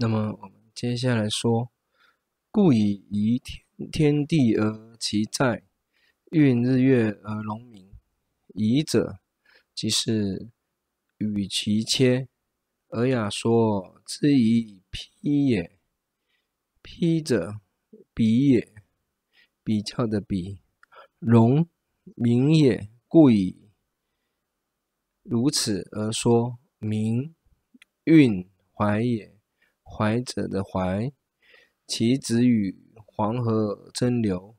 那么我们接下来说，故以移天天地而其在，运日月而荣民。宜者，即是与其切。尔雅说之以丕也。丕者，比也，比较的比。荣民也，故以如此而说民。运怀也，怀者的怀。其子与黄河争流，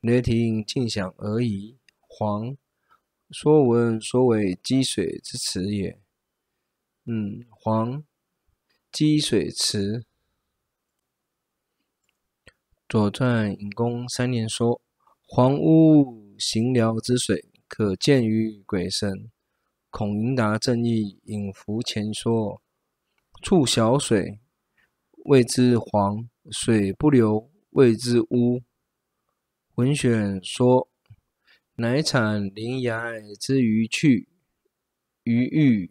雷霆竞响而已。黄，说文说为积水之池也。嗯，黄，积水池。左传隐公三年说，黄屋行寮之水，可见于鬼神。孔盈达正义引符前说，处小水，谓之黄；水不流，谓之污。文选说，乃产灵崖之余去，余域，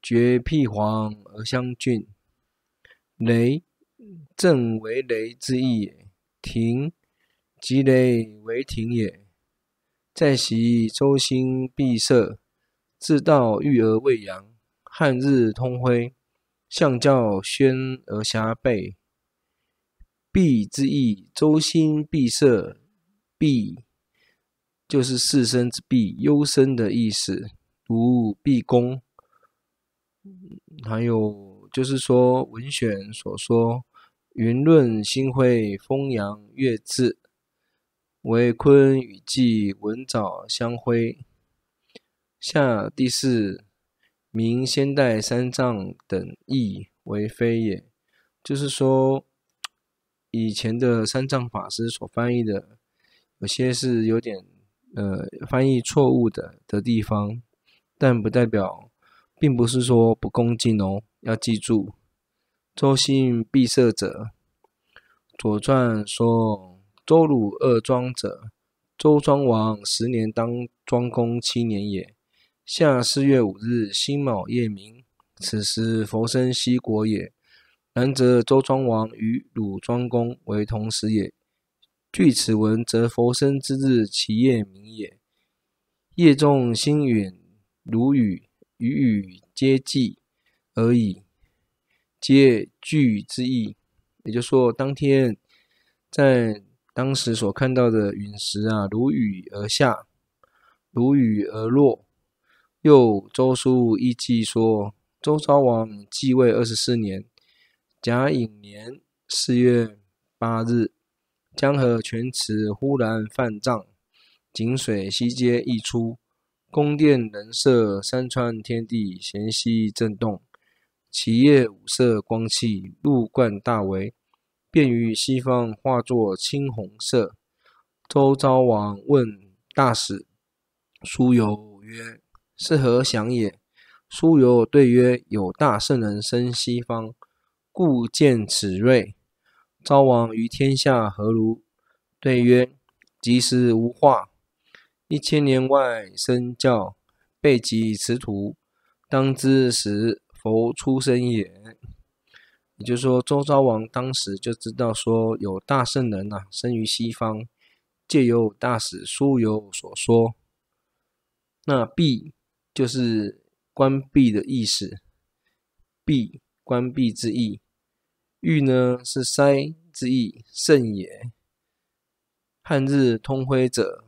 绝辟黄而相浚。雷，正为雷之意也。亭，即雷为亭也。在昔周星闭塞，自道育而未扬，汉日通辉。相教宣而辖备，毕之意，周兴毕塞，毕就是士绅之毕，优生的意思，如毕公。还有就是说，文选所说，云润星辉，风扬月至，为坤与季文藻相辉。下第四。明先代三藏等译为非也，就是说，以前的三藏法师所翻译的，有些是有点呃翻译错误的的地方，但不代表，并不是说不恭敬哦，要记住。周兴闭塞者，左传说周鲁二庄者，周庄王十年当庄公七年也。夏四月五日，辛卯夜明，此时佛生西国也。然则周庄王与鲁庄公为同时也。据此文，则佛生之日，其夜明也。夜中星陨，如雨与雨皆寂而已，皆聚之意。也就是说，当天在当时所看到的陨石啊，如雨而下，如雨而落。又周书一记说，周昭王继位二十四年，甲寅年四月八日，江河泉池忽然泛涨，井水悉皆溢出，宫殿人舍山川天地咸悉震动，其业五色光气，入贯大为，便于西方化作青红色。周昭王问大使苏游曰。是何想也？苏游对曰：“有大圣人生西方，故见此瑞。”昭王于天下何如？对曰：“即时无化，一千年外生教，备及此土，当知时佛出生也。”也就是说，周昭王当时就知道说有大圣人呐、生于西方，借由大使苏游所说，那必。就是关闭的意思，闭关闭之意。欲呢是塞之意，甚也。汉日通辉者，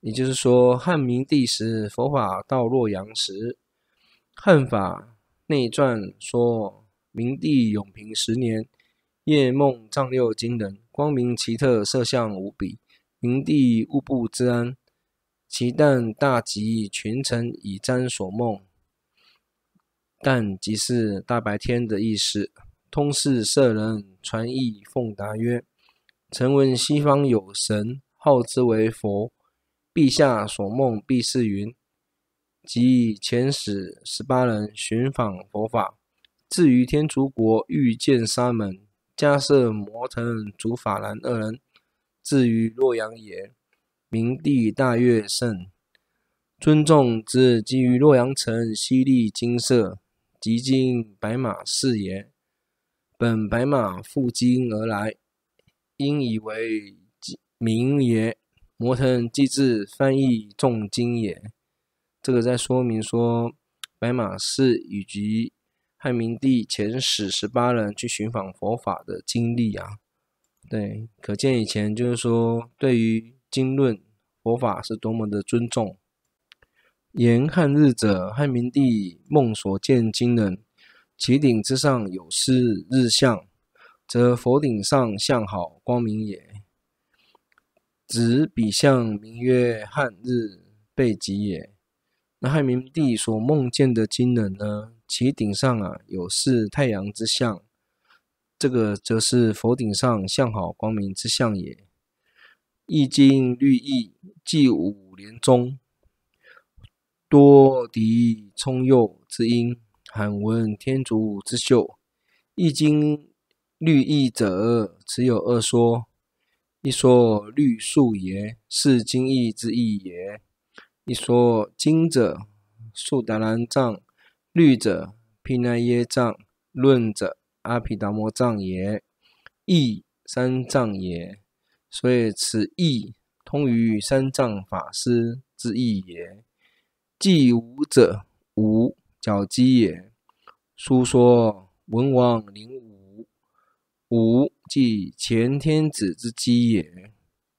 也就是说汉明帝时佛法到洛阳时，汉法内传说明帝永平十年，夜梦丈六金人，光明奇特，色相无比，明帝无不知安。其旦大吉，群臣以瞻所梦。旦即是大白天的意思。通事舍人传译奉答曰：“臣闻西方有神，号之为佛。陛下所梦必是云。即遣使十八人寻访佛法，至于天竺国，欲见沙门，迦叶摩腾、竺法兰二人，至于洛阳也。”明帝大悦甚，尊重之，基于洛阳城，西立金舍，及金白马寺也。本白马负荆而来，因以为名也。摩腾即至翻译众经也。这个在说明说，白马寺以及汉明帝遣使十八人去寻访佛法的经历啊。对，可见以前就是说，对于经论佛法是多么的尊重。言汉日者，汉明帝梦所见经人，其顶之上有是日相，则佛顶上相好光明也。指彼相名曰汉日备吉也。那汉明帝所梦见的经人呢？其顶上啊有是太阳之相，这个则是佛顶上相好光明之相也。易经律义纪五年中，多敌冲右之音，罕闻天竺之秀。易经律义者，此有二说。一说律数也，是经义之意也；一说经者，速达兰藏；律者，毗奈耶藏；论者，阿毗达摩藏也。义三藏也，所以此义通于三藏法师之义也。即五者，五角鸡也。书说文王灵五，五。即前天子之基也，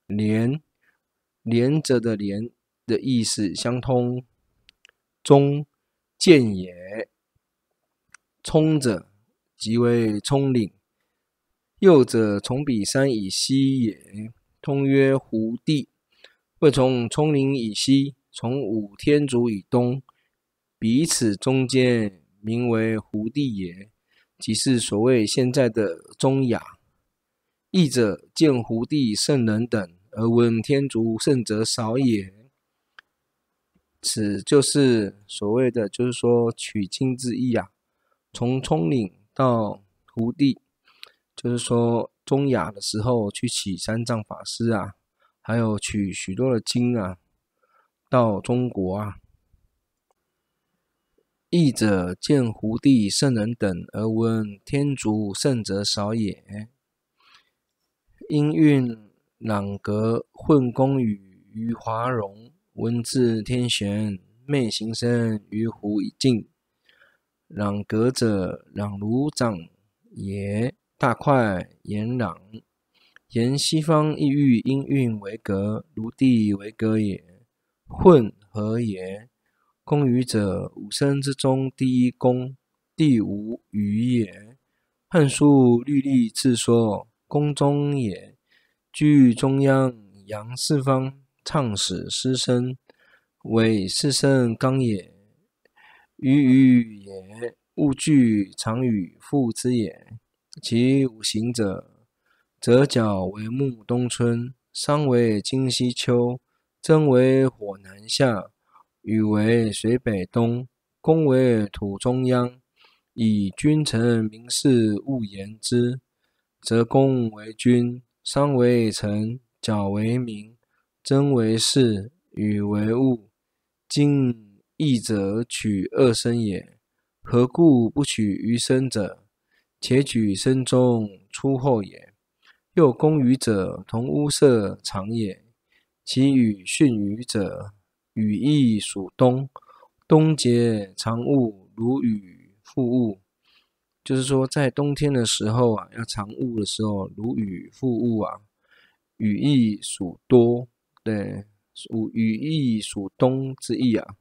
连连着的连的意思相通。中见也，冲者即为冲领。右者从彼山以西也，通曰湖地。谓从冲岭以西，从五天竺以东，彼此中间名为湖地也，即是所谓现在的中亚。译者见湖地圣人等，而闻天竺圣者少也。此就是所谓的，就是说取经之意啊。从冲岭到湖地，就是说中亚的时候去取三藏法师啊，还有取许多的经啊，到中国啊。译者见胡地圣人等，而闻天竺圣者少也。因运朗格混公语于华容，文字天玄，昧行深于湖以静。朗格者，朗如掌也，大块言朗。言西方异域音韵为格，如地为格也。混合也，公语者，五声之中第一公，第五语也。汉书律历志说。宫中也，居中央，扬四方，唱使诗声，为四声纲也。语语也，物具常与复之也。其五行者，则角为木东春，商为金西秋，征为火南夏，雨为水北东，公为土中央。以君臣名士误言之。则公为君，商为臣，角为民，征为士，与为物。今义者取二生也，何故不取余生者？且举声中出后也。又公语者同屋舍长也，其与训语者，语意属冬，冬节常雾，如雨覆物。就是说，在冬天的时候啊，要常雾的时候，如雨覆物啊。雨亦属多，对，属雨亦属冬之意啊。